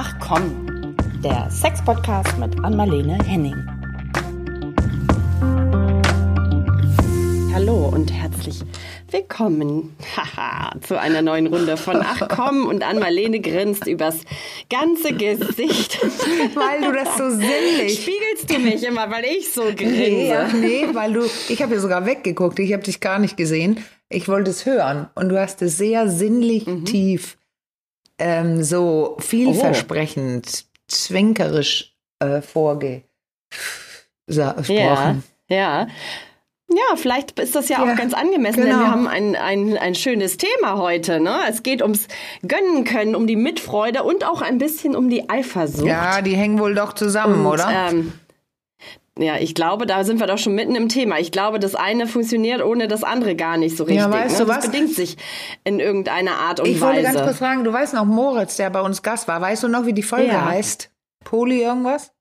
Ach komm, der Sex-Podcast mit Anmalene Henning. Hallo und herzlich willkommen haha, zu einer neuen Runde von Ach komm und Anmalene grinst übers ganze Gesicht. Weil du das so sinnlich. Spiegelst du mich immer, weil ich so grinse? Nee, nee weil du, ich habe ja sogar weggeguckt, ich habe dich gar nicht gesehen. Ich wollte es hören und du hast es sehr sinnlich mhm. tief ähm, so vielversprechend, oh. zwinkerisch äh, vorgesprochen. Ja, ja. Ja, vielleicht ist das ja, ja auch ganz angemessen, genau. denn wir haben ein, ein, ein schönes Thema heute. Ne? Es geht ums Gönnen können, um die Mitfreude und auch ein bisschen um die Eifersucht. Ja, die hängen wohl doch zusammen, und, oder? Ähm, ja, ich glaube, da sind wir doch schon mitten im Thema. Ich glaube, das eine funktioniert ohne das andere gar nicht so richtig. Ja, weißt ne? du was? Das bedingt sich in irgendeiner Art und ich Weise. Ich wollte ganz kurz fragen, du weißt noch Moritz, der bei uns Gast war. Weißt du noch, wie die Folge ja. heißt? Poli irgendwas?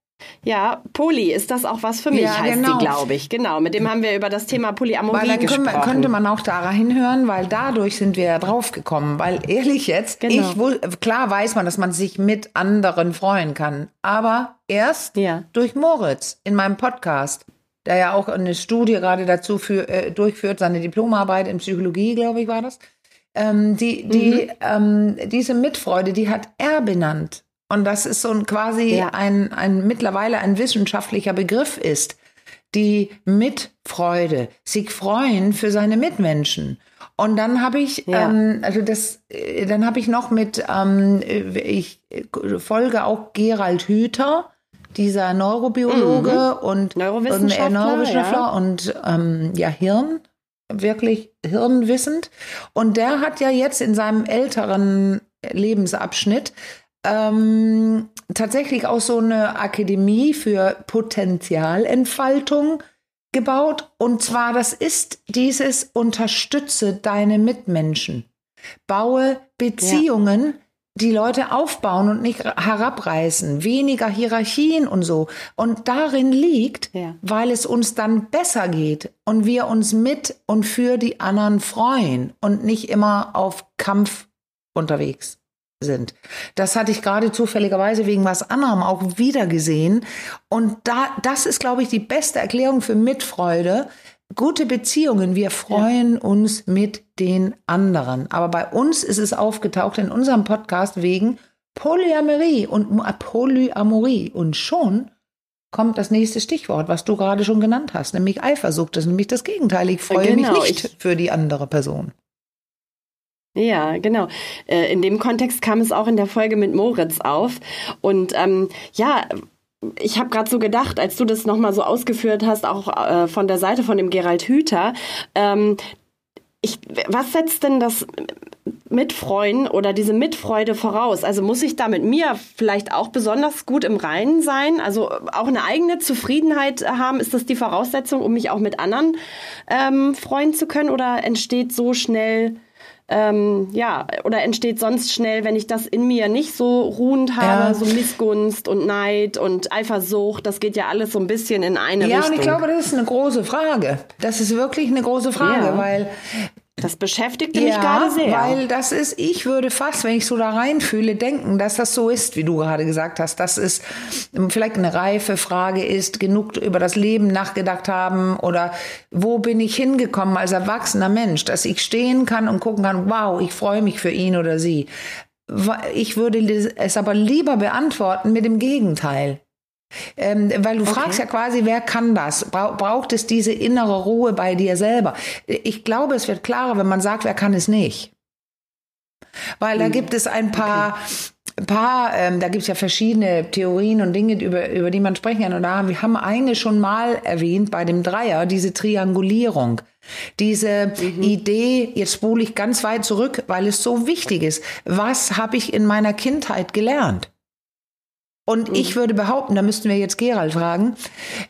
Ja, Poli, ist das auch was für mich, ja, heißt genau. die, glaube ich. Genau, mit dem haben wir über das Thema Polyamorie weil dann gesprochen. könnte man auch da hinhören, weil dadurch sind wir ja draufgekommen. Weil ehrlich jetzt, genau. ich, klar weiß man, dass man sich mit anderen freuen kann. Aber erst ja. durch Moritz in meinem Podcast, der ja auch eine Studie gerade dazu für, äh, durchführt, seine Diplomarbeit in Psychologie, glaube ich, war das. Ähm, die, die, mhm. ähm, diese Mitfreude, die hat er benannt. Und das ist so ein quasi ja. ein, ein mittlerweile ein wissenschaftlicher Begriff ist. Die Mitfreude, sich freuen für seine Mitmenschen. Und dann habe ich, ja. ähm, also das, äh, dann habe ich noch mit, ähm, ich folge auch Gerald Hüther, dieser Neurobiologe mhm. und Neurowissenschaftler, und, äh, Neurowissenschaftler ja. und ähm, ja Hirn, wirklich hirnwissend. Und der hat ja jetzt in seinem älteren Lebensabschnitt ähm, tatsächlich auch so eine Akademie für Potenzialentfaltung gebaut. Und zwar, das ist dieses Unterstütze deine Mitmenschen. Baue Beziehungen, ja. die Leute aufbauen und nicht herabreißen. Weniger Hierarchien und so. Und darin liegt, ja. weil es uns dann besser geht und wir uns mit und für die anderen freuen und nicht immer auf Kampf unterwegs sind. Das hatte ich gerade zufälligerweise wegen was anderem auch wieder gesehen. Und da, das ist, glaube ich, die beste Erklärung für Mitfreude. Gute Beziehungen, wir freuen ja. uns mit den anderen. Aber bei uns ist es aufgetaucht in unserem Podcast wegen Polyamorie und Polyamorie. Und schon kommt das nächste Stichwort, was du gerade schon genannt hast, nämlich Eifersucht. Das ist nämlich das Gegenteil. Ich freue genau, mich nicht für die andere Person. Ja, genau. Äh, in dem Kontext kam es auch in der Folge mit Moritz auf. Und ähm, ja, ich habe gerade so gedacht, als du das nochmal so ausgeführt hast, auch äh, von der Seite von dem Gerald Hüther, ähm, ich, was setzt denn das Mitfreuen oder diese Mitfreude voraus? Also muss ich da mit mir vielleicht auch besonders gut im Reinen sein? Also auch eine eigene Zufriedenheit haben? Ist das die Voraussetzung, um mich auch mit anderen ähm, freuen zu können? Oder entsteht so schnell ähm, ja, oder entsteht sonst schnell, wenn ich das in mir nicht so ruhend habe, ja. so Missgunst und Neid und Eifersucht, das geht ja alles so ein bisschen in eine ja, Richtung. Ja, und ich glaube, das ist eine große Frage. Das ist wirklich eine große Frage, ja. weil das beschäftigte mich ja, gerade sehr. Weil das ist, ich würde fast, wenn ich so da reinfühle, denken, dass das so ist, wie du gerade gesagt hast, dass es vielleicht eine reife Frage ist, genug über das Leben nachgedacht haben oder wo bin ich hingekommen als erwachsener Mensch, dass ich stehen kann und gucken kann, wow, ich freue mich für ihn oder sie. Ich würde es aber lieber beantworten mit dem Gegenteil. Ähm, weil du okay. fragst ja quasi, wer kann das? Braucht es diese innere Ruhe bei dir selber? Ich glaube, es wird klarer, wenn man sagt, wer kann es nicht. Weil da hm. gibt es ein paar, okay. paar ähm, da gibt es ja verschiedene Theorien und Dinge, über, über die man sprechen kann. Und da haben wir haben eine schon mal erwähnt bei dem Dreier, diese Triangulierung. Diese mhm. Idee, jetzt spule ich ganz weit zurück, weil es so wichtig ist. Was habe ich in meiner Kindheit gelernt? Und mhm. ich würde behaupten, da müssten wir jetzt Gerald fragen,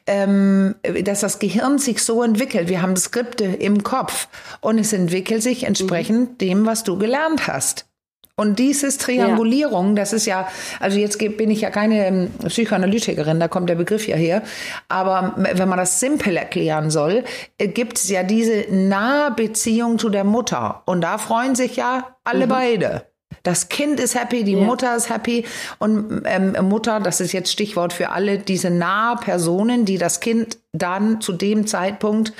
ähm, dass das Gehirn sich so entwickelt. Wir haben Skripte im Kopf und es entwickelt sich entsprechend mhm. dem, was du gelernt hast. Und dieses Triangulierung, ja. das ist ja, also jetzt bin ich ja keine ähm, Psychoanalytikerin, da kommt der Begriff ja her, aber wenn man das simpel erklären soll, äh, gibt es ja diese nahe Beziehung zu der Mutter. Und da freuen sich ja alle mhm. beide. Das Kind ist happy, die ja. Mutter ist happy und ähm, Mutter, das ist jetzt Stichwort für alle diese nahe Personen, die das Kind dann zu dem Zeitpunkt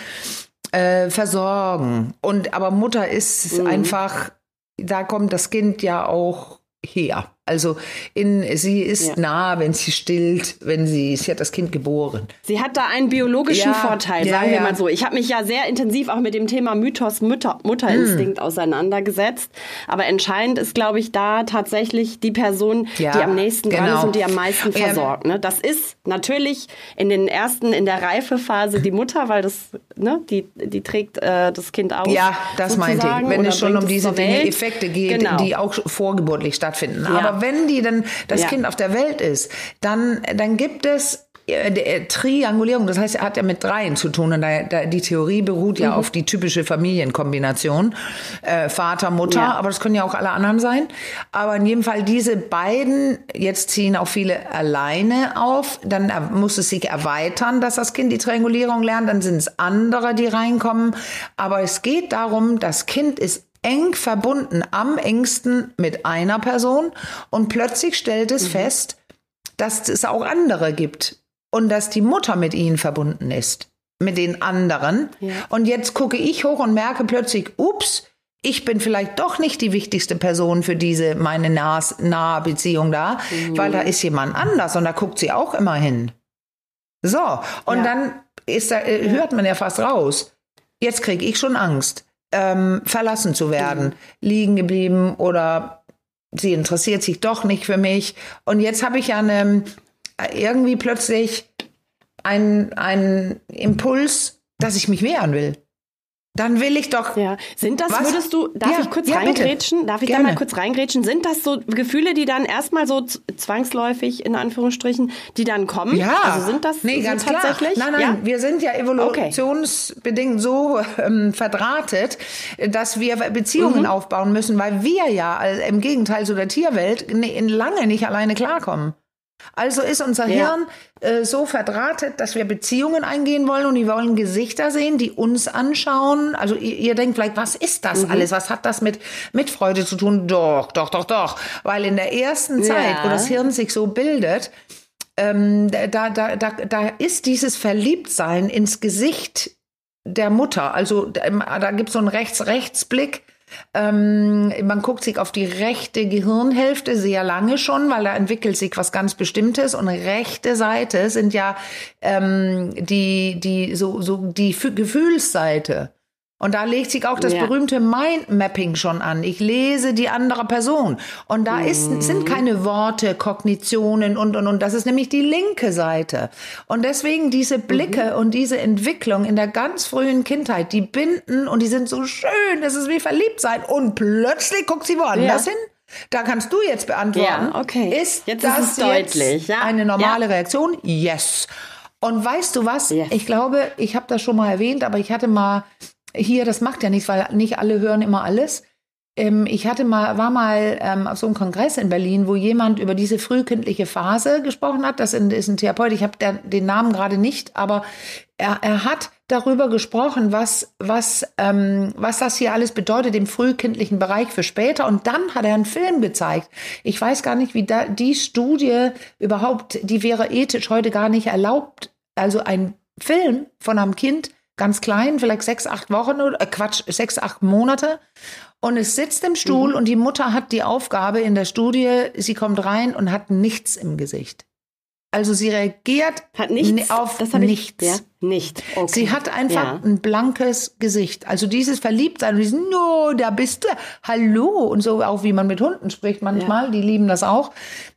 äh, versorgen. Und aber Mutter ist mhm. einfach, da kommt das Kind ja auch her. Also in, sie ist ja. nah, wenn sie stillt, wenn sie, sie hat das Kind geboren. Sie hat da einen biologischen ja, Vorteil, sagen ja, wir mal so. Ich habe mich ja sehr intensiv auch mit dem Thema Mythos Mütter, Mutterinstinkt hm. auseinandergesetzt. Aber entscheidend ist, glaube ich, da tatsächlich die Person, die am nächsten genau. dran ist und die am meisten versorgt. Ne? Das ist natürlich in den ersten, in der Reifephase die Mutter, weil das, ne, die, die trägt äh, das Kind auf. Ja, das meinte ich. Wenn es schon um diese Dinge, Effekte geht, genau. die auch vorgeburtlich stattfinden. Aber wenn die dann das ja. Kind auf der Welt ist, dann, dann gibt es äh, äh, Triangulierung, das heißt, er hat ja mit dreien zu tun und da, da, die Theorie beruht ja mhm. auf die typische Familienkombination, äh, Vater, Mutter, ja. aber das können ja auch alle anderen sein. Aber in jedem Fall diese beiden, jetzt ziehen auch viele alleine auf, dann muss es sich erweitern, dass das Kind die Triangulierung lernt, dann sind es andere, die reinkommen. Aber es geht darum, das Kind ist eng verbunden, am engsten mit einer Person und plötzlich stellt es mhm. fest, dass es auch andere gibt und dass die Mutter mit ihnen verbunden ist, mit den anderen. Ja. Und jetzt gucke ich hoch und merke plötzlich, ups, ich bin vielleicht doch nicht die wichtigste Person für diese meine nahe Beziehung da, mhm. weil da ist jemand anders und da guckt sie auch immer hin. So, und ja. dann ist da, äh, hört man ja fast raus. Jetzt kriege ich schon Angst ähm, verlassen zu werden, mhm. liegen geblieben oder sie interessiert sich doch nicht für mich. Und jetzt habe ich ja eine, irgendwie plötzlich einen Impuls, dass ich mich wehren will. Dann will ich doch. Ja. Sind das, was? würdest du, darf ja, ich kurz ja, reingrätschen? Bitte. Darf ich Gerne. da mal kurz reingrätschen? Sind das so Gefühle, die dann erstmal so zwangsläufig, in Anführungsstrichen, die dann kommen? Ja. Also sind das nee, ganz tatsächlich? Klar. Nein, nein, ja? wir sind ja evolutionsbedingt okay. so ähm, verdrahtet, dass wir Beziehungen mhm. aufbauen müssen, weil wir ja im Gegenteil zu der Tierwelt in lange nicht alleine klarkommen. Also ist unser ja. Hirn äh, so verdrahtet, dass wir Beziehungen eingehen wollen und die wollen Gesichter sehen, die uns anschauen. Also ihr, ihr denkt vielleicht, was ist das mhm. alles? Was hat das mit, mit Freude zu tun? Doch, doch, doch, doch. Weil in der ersten Zeit, ja. wo das Hirn sich so bildet, ähm, da, da, da, da ist dieses Verliebtsein ins Gesicht der Mutter. Also da, da gibt es so einen Rechts-Rechts-Blick ähm, man guckt sich auf die rechte Gehirnhälfte sehr lange schon, weil da entwickelt sich was ganz Bestimmtes. Und rechte Seite sind ja ähm, die, die, so, so die Gefühlsseite. Und da legt sich auch das ja. berühmte Mindmapping schon an. Ich lese die andere Person. Und da ist, mhm. sind keine Worte, Kognitionen und, und, und. Das ist nämlich die linke Seite. Und deswegen diese Blicke mhm. und diese Entwicklung in der ganz frühen Kindheit, die binden und die sind so schön. Das ist wie verliebt sein. Und plötzlich guckt sie woanders ja. hin. Da kannst du jetzt beantworten. Ja, okay. Ist jetzt das ist deutlich. Ja. eine normale Reaktion? Yes. Und weißt du was? Yes. Ich glaube, ich habe das schon mal erwähnt, aber ich hatte mal hier, das macht ja nichts, weil nicht alle hören immer alles. Ähm, ich hatte mal, war mal ähm, auf so einem Kongress in Berlin, wo jemand über diese frühkindliche Phase gesprochen hat. Das ist ein Therapeut, ich habe den Namen gerade nicht, aber er, er hat darüber gesprochen, was, was, ähm, was das hier alles bedeutet im frühkindlichen Bereich für später. Und dann hat er einen Film gezeigt. Ich weiß gar nicht, wie da, die Studie überhaupt, die wäre ethisch heute gar nicht erlaubt. Also ein Film von einem Kind, ganz klein, vielleicht sechs, acht Wochen oder äh, Quatsch, sechs, acht Monate. Und es sitzt im Stuhl mhm. und die Mutter hat die Aufgabe in der Studie, sie kommt rein und hat nichts im Gesicht. Also sie reagiert hat nichts, auf nichts. Ich, ja, nicht. Okay. Sie hat einfach ja. ein blankes Gesicht. Also dieses Verliebtsein und dieses, no, da bist du, hallo und so, auch wie man mit Hunden spricht manchmal, ja. die lieben das auch.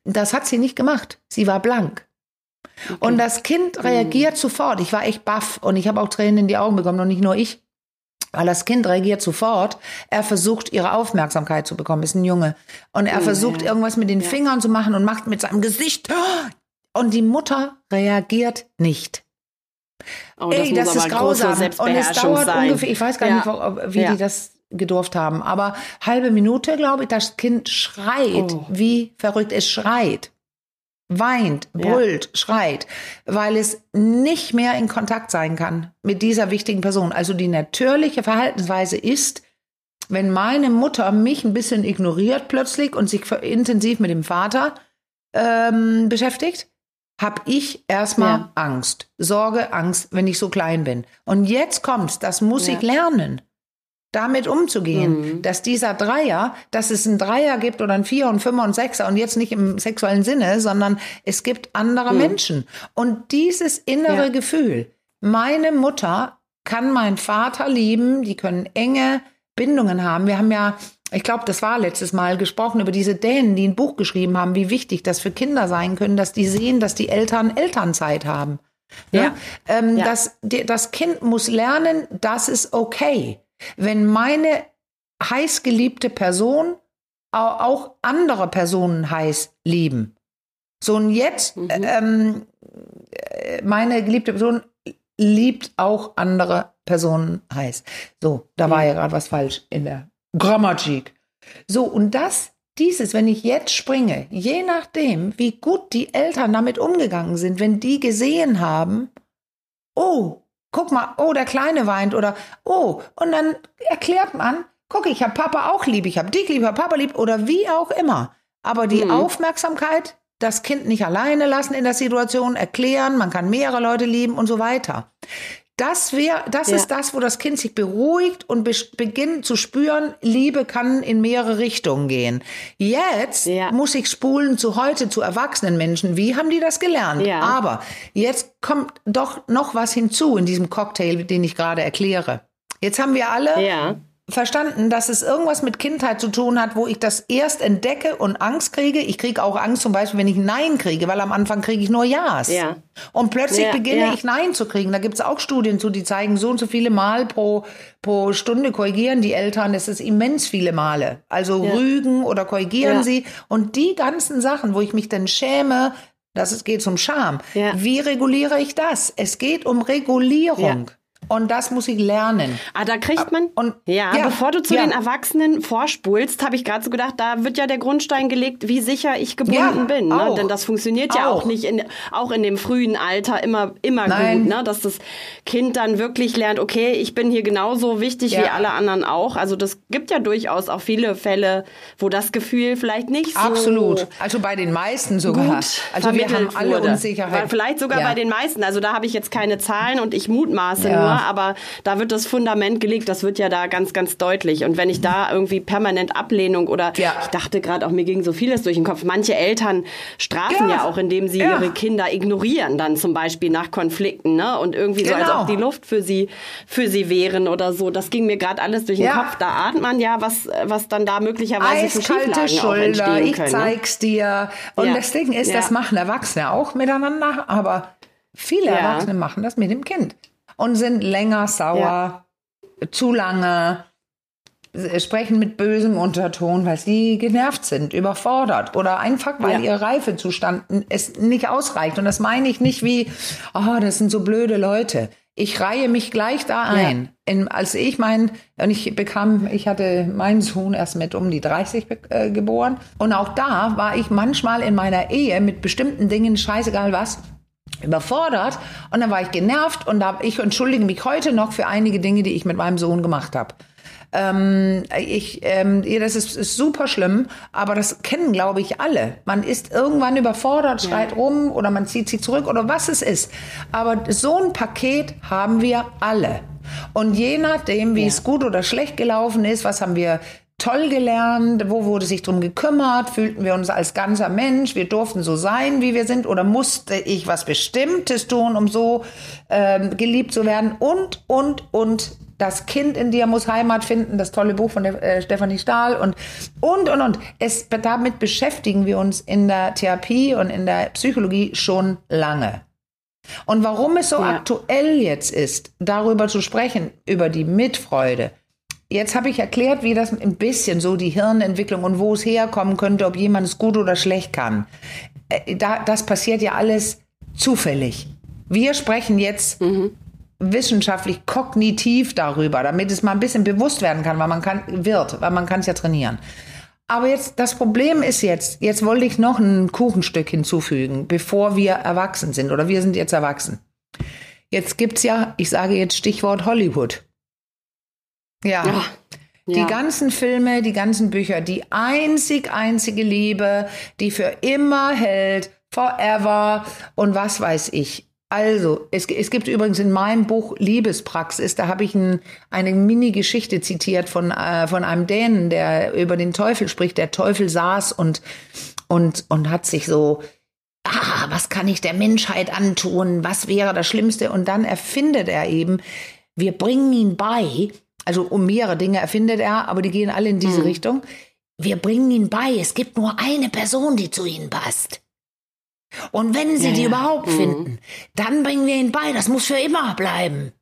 Das hat sie nicht gemacht. Sie war blank. Okay. Und das Kind mhm. reagiert mhm. sofort. Ich war echt baff und ich habe auch Tränen in die Augen bekommen und nicht nur ich. Weil das Kind reagiert sofort. Er versucht, ihre Aufmerksamkeit zu bekommen. Ist ein Junge. Und er mhm, versucht, ja. irgendwas mit den ja. Fingern zu machen und macht mit seinem Gesicht. Und die Mutter reagiert nicht. Oh, das Ey, das ist grausam. Und es dauert sein. ungefähr, ich weiß gar ja. nicht, wie die das gedurft haben, aber halbe Minute, glaube ich, das Kind schreit oh. wie verrückt. Es schreit weint, brüllt, ja. schreit, weil es nicht mehr in Kontakt sein kann mit dieser wichtigen Person. Also die natürliche Verhaltensweise ist, wenn meine Mutter mich ein bisschen ignoriert plötzlich und sich intensiv mit dem Vater ähm, beschäftigt, habe ich erstmal ja. Angst, Sorge, Angst, wenn ich so klein bin. Und jetzt kommt's, das muss ja. ich lernen, damit umzugehen, mhm. dass dieser Dreier, dass es einen Dreier gibt oder ein Vier und Fünfer und Sechser und jetzt nicht im sexuellen Sinne, sondern es gibt andere mhm. Menschen. Und dieses innere ja. Gefühl, meine Mutter kann mein Vater lieben, die können enge Bindungen haben. Wir haben ja ich glaube, das war letztes Mal gesprochen über diese Dänen, die ein Buch geschrieben haben, wie wichtig das für Kinder sein können, dass die sehen, dass die Eltern Elternzeit haben. Ja. ja? Ähm, ja. Das, das Kind muss lernen, das ist okay. Wenn meine heißgeliebte Person auch andere Personen heiß lieben. So und jetzt, mhm. ähm, meine geliebte Person liebt auch andere Personen heiß. So, da war ja gerade was falsch in der Grammatik. So, und das, dieses, wenn ich jetzt springe, je nachdem, wie gut die Eltern damit umgegangen sind, wenn die gesehen haben, oh, guck mal, oh, der Kleine weint oder oh, und dann erklärt man, guck, ich habe Papa auch lieb, ich habe dich lieb, ich habe Papa lieb oder wie auch immer. Aber die mhm. Aufmerksamkeit, das Kind nicht alleine lassen in der Situation, erklären, man kann mehrere Leute lieben und so weiter. Das wäre, das ja. ist das, wo das Kind sich beruhigt und be beginnt zu spüren, Liebe kann in mehrere Richtungen gehen. Jetzt ja. muss ich spulen zu heute, zu erwachsenen Menschen. Wie haben die das gelernt? Ja. Aber jetzt kommt doch noch was hinzu in diesem Cocktail, den ich gerade erkläre. Jetzt haben wir alle ja verstanden, dass es irgendwas mit Kindheit zu tun hat, wo ich das erst entdecke und Angst kriege. Ich kriege auch Angst zum Beispiel, wenn ich Nein kriege, weil am Anfang kriege ich nur Ja's. Ja. Und plötzlich ja, beginne ja. ich Nein zu kriegen. Da gibt es auch Studien zu, die zeigen, so und so viele Mal pro, pro Stunde korrigieren die Eltern. Das ist immens viele Male. Also ja. rügen oder korrigieren sie. Und die ganzen Sachen, wo ich mich dann schäme, dass es geht um Scham. Wie reguliere ich das? Es geht um Regulierung. Und das muss ich lernen. Ah, da kriegt man. Und, ja, ja bevor du zu ja. den Erwachsenen vorspulst, habe ich gerade so gedacht, da wird ja der Grundstein gelegt, wie sicher ich gebunden ja, bin. Ne? Denn das funktioniert ja auch, nicht in, auch in dem frühen Alter immer, immer gut, ne? dass das Kind dann wirklich lernt, okay, ich bin hier genauso wichtig wie alle anderen auch. Also das gibt ja durchaus auch viele Fälle, wo das Gefühl vielleicht nicht so Absolut. Also bei den meisten sogar. Gut also wir haben alle wurde. Unsicherheit. Vielleicht sogar bei den meisten. Also da habe ich jetzt keine Zahlen und ich mutmaße nur aber da wird das Fundament gelegt, das wird ja da ganz, ganz deutlich. Und wenn ich da irgendwie permanent Ablehnung oder ja. ich dachte gerade auch, mir ging so vieles durch den Kopf. Manche Eltern strafen ja, ja auch, indem sie ja. ihre Kinder ignorieren, dann zum Beispiel nach Konflikten, ne? Und irgendwie genau. so, als ob genau. die Luft für sie, für sie wären oder so. Das ging mir gerade alles durch den Kopf. Da ahnt man ja, was, was dann da möglicherweise Eiskalte für Schulter, ich können, ne? zeig's dir. Und das Ding ist, das machen Erwachsene auch miteinander, aber viele Erwachsene machen das mit dem Kind und sind länger sauer, ja. zu lange, sprechen mit bösem Unterton, weil sie genervt sind, überfordert oder einfach, weil ja. ihr Reifezustand es nicht ausreicht. Und das meine ich nicht wie, oh, das sind so blöde Leute. Ich reihe mich gleich da ein. Ja. In, als ich mein, und ich bekam, ich hatte meinen Sohn erst mit um die 30 äh, geboren. Und auch da war ich manchmal in meiner Ehe mit bestimmten Dingen, scheißegal was, überfordert und dann war ich genervt und hab, ich entschuldige mich heute noch für einige Dinge, die ich mit meinem Sohn gemacht habe. Ähm, ich, ähm, das ist, ist, super schlimm, aber das kennen, glaube ich, alle. Man ist irgendwann überfordert, schreit ja. rum oder man zieht sich zurück oder was es ist. Aber so ein Paket haben wir alle. Und je nachdem, wie ja. es gut oder schlecht gelaufen ist, was haben wir toll gelernt? Wo wurde sich drum gekümmert? Fühlten wir uns als ganzer Mensch? Wir durften so sein, wie wir sind? Oder musste ich was Bestimmtes tun, um so ähm, geliebt zu werden? Und, und, und. Das Kind in dir muss Heimat finden, das tolle Buch von der, äh, Stefanie Stahl und, und, und, und. Es, damit beschäftigen wir uns in der Therapie und in der Psychologie schon lange. Und warum es so ja. aktuell jetzt ist, darüber zu sprechen, über die Mitfreude, Jetzt habe ich erklärt, wie das ein bisschen so die Hirnentwicklung und wo es herkommen könnte, ob jemand es gut oder schlecht kann. Äh, da, das passiert ja alles zufällig. Wir sprechen jetzt mhm. wissenschaftlich kognitiv darüber, damit es mal ein bisschen bewusst werden kann, weil man kann, wird, weil man kann es ja trainieren. Aber jetzt, das Problem ist jetzt, jetzt wollte ich noch ein Kuchenstück hinzufügen, bevor wir erwachsen sind oder wir sind jetzt erwachsen. Jetzt gibt's ja, ich sage jetzt Stichwort Hollywood. Ja. ja. Die ganzen Filme, die ganzen Bücher, die einzig einzige Liebe, die für immer hält, forever und was weiß ich. Also, es, es gibt übrigens in meinem Buch Liebespraxis, da habe ich ein, eine Mini-Geschichte zitiert von, äh, von einem Dänen, der über den Teufel spricht. Der Teufel saß und, und, und hat sich so, ah, was kann ich der Menschheit antun? Was wäre das Schlimmste? Und dann erfindet er eben, wir bringen ihn bei, also um mehrere Dinge erfindet er, aber die gehen alle in diese mhm. Richtung. Wir bringen ihn bei, es gibt nur eine Person, die zu ihnen passt. Und wenn sie ja, die überhaupt ja. Mhm. finden, dann bringen wir ihn bei. Das muss für immer bleiben.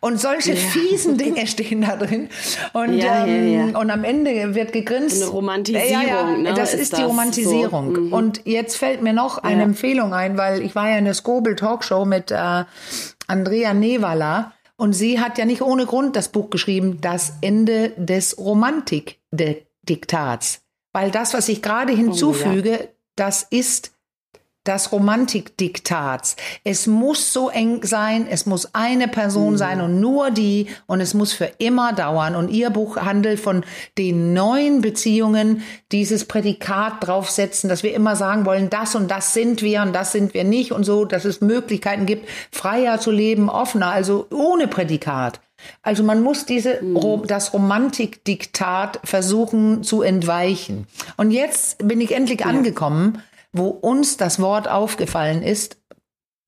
Und solche ja. fiesen Dinge stehen da drin. Und, ähm, und am Ende wird gegrinst. Eine Romantisierung. Ne? Das ist, ist die das Romantisierung. So. Mhm. Und jetzt fällt mir noch eine Empfehlung ein, weil ich war ja in der Skobel Talkshow mit äh, Andrea Nevala. Und sie hat ja nicht ohne Grund das Buch geschrieben, Das Ende des Romantikdiktats. Weil das, was ich gerade hinzufüge, oh, das ist das Romantikdiktats. Es muss so eng sein, es muss eine Person mhm. sein und nur die und es muss für immer dauern. Und Ihr Buch handelt von den neuen Beziehungen, dieses Prädikat draufsetzen, dass wir immer sagen wollen, das und das sind wir und das sind wir nicht und so, dass es Möglichkeiten gibt, freier zu leben, offener, also ohne Prädikat. Also man muss diese, mhm. das Romantikdiktat versuchen zu entweichen. Und jetzt bin ich endlich ja. angekommen wo uns das Wort aufgefallen ist,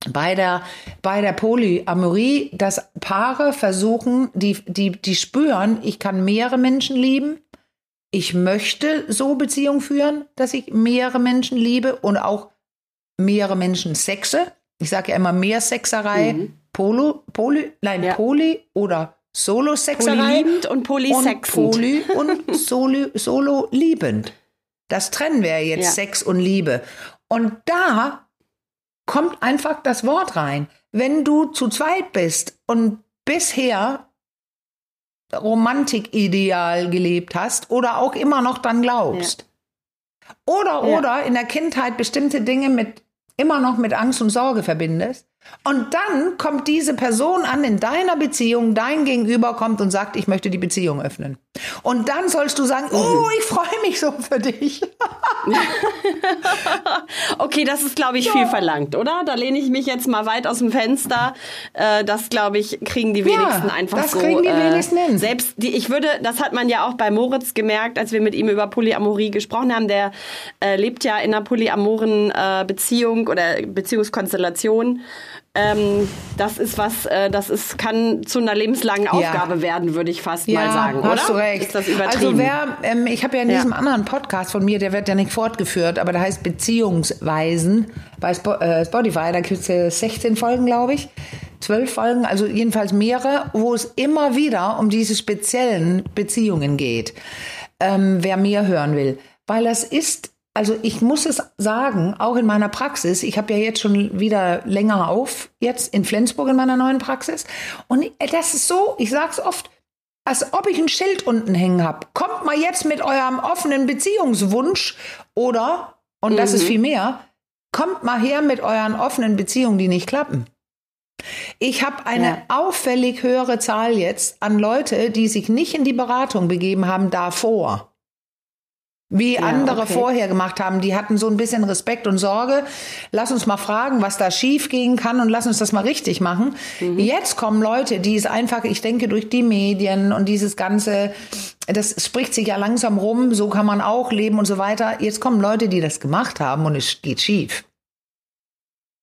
bei der, bei der Polyamorie, dass Paare versuchen, die, die, die spüren, ich kann mehrere Menschen lieben, ich möchte so Beziehungen führen, dass ich mehrere Menschen liebe und auch mehrere Menschen sexe. Ich sage ja immer mehr Sexerei, mhm. Polo, Poly, nein, ja. Poly oder Solo-Sexerei. Polyliebend und polysexend. Und Poly und Solo, Solo liebend. Das trennen wir jetzt, ja. Sex und Liebe. Und da kommt einfach das Wort rein. Wenn du zu zweit bist und bisher Romantikideal gelebt hast oder auch immer noch dann glaubst. Ja. Oder, ja. oder in der Kindheit bestimmte Dinge mit, immer noch mit Angst und Sorge verbindest, und dann kommt diese Person an in deiner Beziehung, dein Gegenüber kommt und sagt, ich möchte die Beziehung öffnen. Und dann sollst du sagen, oh, ich freue mich so für dich. okay, das ist, glaube ich, ja. viel verlangt, oder? Da lehne ich mich jetzt mal weit aus dem Fenster. Äh, das, glaube ich, kriegen die wenigsten ja, einfach das so. Das kriegen die äh, wenigsten hin. Selbst die, ich würde, das hat man ja auch bei Moritz gemerkt, als wir mit ihm über Polyamorie gesprochen haben. Der äh, lebt ja in einer polyamoren Beziehung oder Beziehungskonstellation. Ähm, das ist was, äh, das ist, kann zu einer lebenslangen Aufgabe ja. werden, würde ich fast ja, mal sagen, hast oder? Du recht. Ist das übertrieben? Also wer, ähm, ich habe ja in ja. diesem anderen Podcast von mir, der wird ja nicht fortgeführt, aber der heißt Beziehungsweisen bei äh, Spotify, da gibt es 16 Folgen, glaube ich. Zwölf Folgen, also jedenfalls mehrere, wo es immer wieder um diese speziellen Beziehungen geht. Ähm, wer mehr hören will. Weil das ist also ich muss es sagen, auch in meiner Praxis, ich habe ja jetzt schon wieder länger auf, jetzt in Flensburg in meiner neuen Praxis. Und das ist so, ich sage es oft, als ob ich ein Schild unten hängen habe. Kommt mal jetzt mit eurem offenen Beziehungswunsch oder, und das mhm. ist viel mehr, kommt mal her mit euren offenen Beziehungen, die nicht klappen. Ich habe eine ja. auffällig höhere Zahl jetzt an Leute, die sich nicht in die Beratung begeben haben davor wie ja, andere okay. vorher gemacht haben. Die hatten so ein bisschen Respekt und Sorge. Lass uns mal fragen, was da schief gehen kann und lass uns das mal richtig machen. Mhm. Jetzt kommen Leute, die es einfach, ich denke, durch die Medien und dieses ganze, das spricht sich ja langsam rum, so kann man auch leben und so weiter. Jetzt kommen Leute, die das gemacht haben und es geht schief.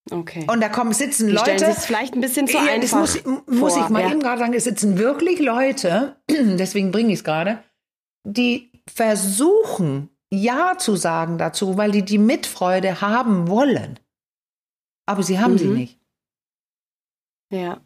Okay. Und da kommen sitzen die Leute. Das vielleicht ein bisschen zu ja, einfach. Das muss, muss ich mal ja. eben gerade sagen, es sitzen wirklich Leute, deswegen bringe ich es gerade, die versuchen, Ja zu sagen dazu, weil die die Mitfreude haben wollen. Aber sie haben mhm. sie nicht. Ja.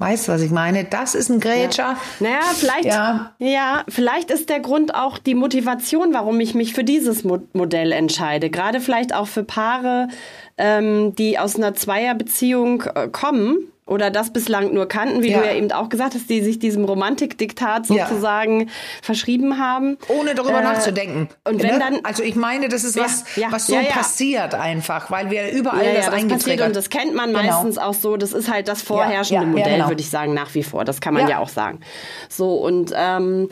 Weißt du, was ich meine? Das ist ein Grätscher. Ja. Naja, vielleicht, ja. ja, vielleicht ist der Grund auch die Motivation, warum ich mich für dieses Mo Modell entscheide. Gerade vielleicht auch für Paare, ähm, die aus einer Zweierbeziehung äh, kommen oder das bislang nur kannten, wie Ja. du ja eben auch gesagt hast, die sich diesem Romantikdiktat Ja. sozusagen verschrieben haben. Ohne darüber Äh, nachzudenken. und wenn dann- also ich meine, das ist Ja, was, ja, was so ja, ja. passiert einfach, weil wir überall Ja, ja, das das passiert und das kennt man Genau. meistens auch so. Das ist halt das vorherrschende Ja, ja, ja, Modell, genau. würde ich sagen, nach wie vor. Das kann man ja, Ja. auch sagen. So, und ähm,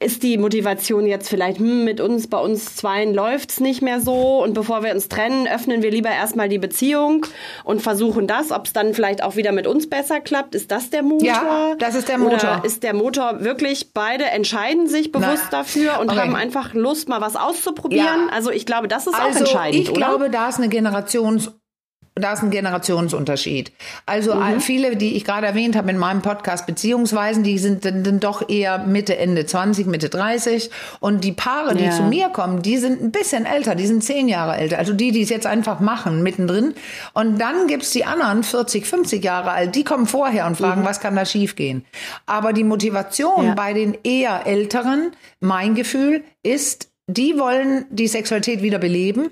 ist die Motivation jetzt vielleicht, hm, mit uns, bei uns Zweien läuft's nicht mehr so und bevor wir uns trennen, öffnen wir lieber erstmal die Beziehung und versuchen das, ob es dann vielleicht auch wieder mit uns besser klappt. Ist das der Motor? Ja, das ist der Motor. Oder ist der Motor wirklich, beide entscheiden sich bewusst Na, dafür und okay. haben einfach Lust, mal was auszuprobieren? Ja. Also ich glaube, das ist auch Also entscheidend, ich oder? glaube, da ist eine Generations da ist ein Generationsunterschied. Also Mhm. viele, die ich gerade erwähnt habe in meinem Podcast Beziehungsweisen, die sind dann, dann doch eher Mitte, Ende 20, Mitte 30. Und die Paare, die Ja. zu mir kommen, die sind ein bisschen älter, die sind zehn Jahre älter. Also die, die es jetzt einfach machen, mittendrin. Und dann gibt's die anderen, 40, 50 Jahre alt, die kommen vorher und fragen, was kann da schiefgehen. Aber die Motivation Mhm. Ja. bei den eher Älteren, mein Gefühl, ist, die wollen die Sexualität wieder beleben.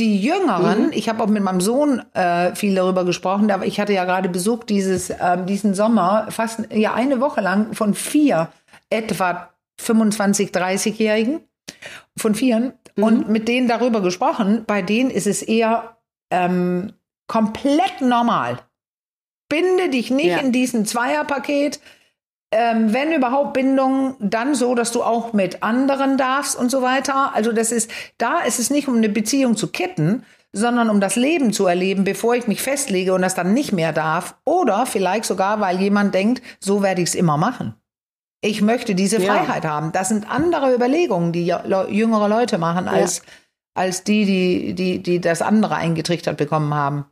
Die Jüngeren, Mhm. ich habe auch mit meinem Sohn äh, viel darüber gesprochen, aber ich hatte ja gerade Besuch dieses, ähm, diesen Sommer, fast ja eine Woche lang von vier etwa 25, 30-Jährigen, von vieren, Mhm. und mit denen darüber gesprochen. Bei denen ist es eher ähm, komplett normal. Binde dich nicht Ja. in diesem Zweierpaket. Ähm, wenn überhaupt Bindung, dann so, dass du auch mit anderen darfst und so weiter. Also das ist, da ist es nicht um eine Beziehung zu kitten, sondern um das Leben zu erleben, bevor ich mich festlege und das dann nicht mehr darf. Oder vielleicht sogar, weil jemand denkt, so werde ich es immer machen. Ich möchte diese Ja. Freiheit haben. Das sind andere Überlegungen, die ja- jüngere Leute machen, als, als die, die, die, die das andere eingetrichtert bekommen haben.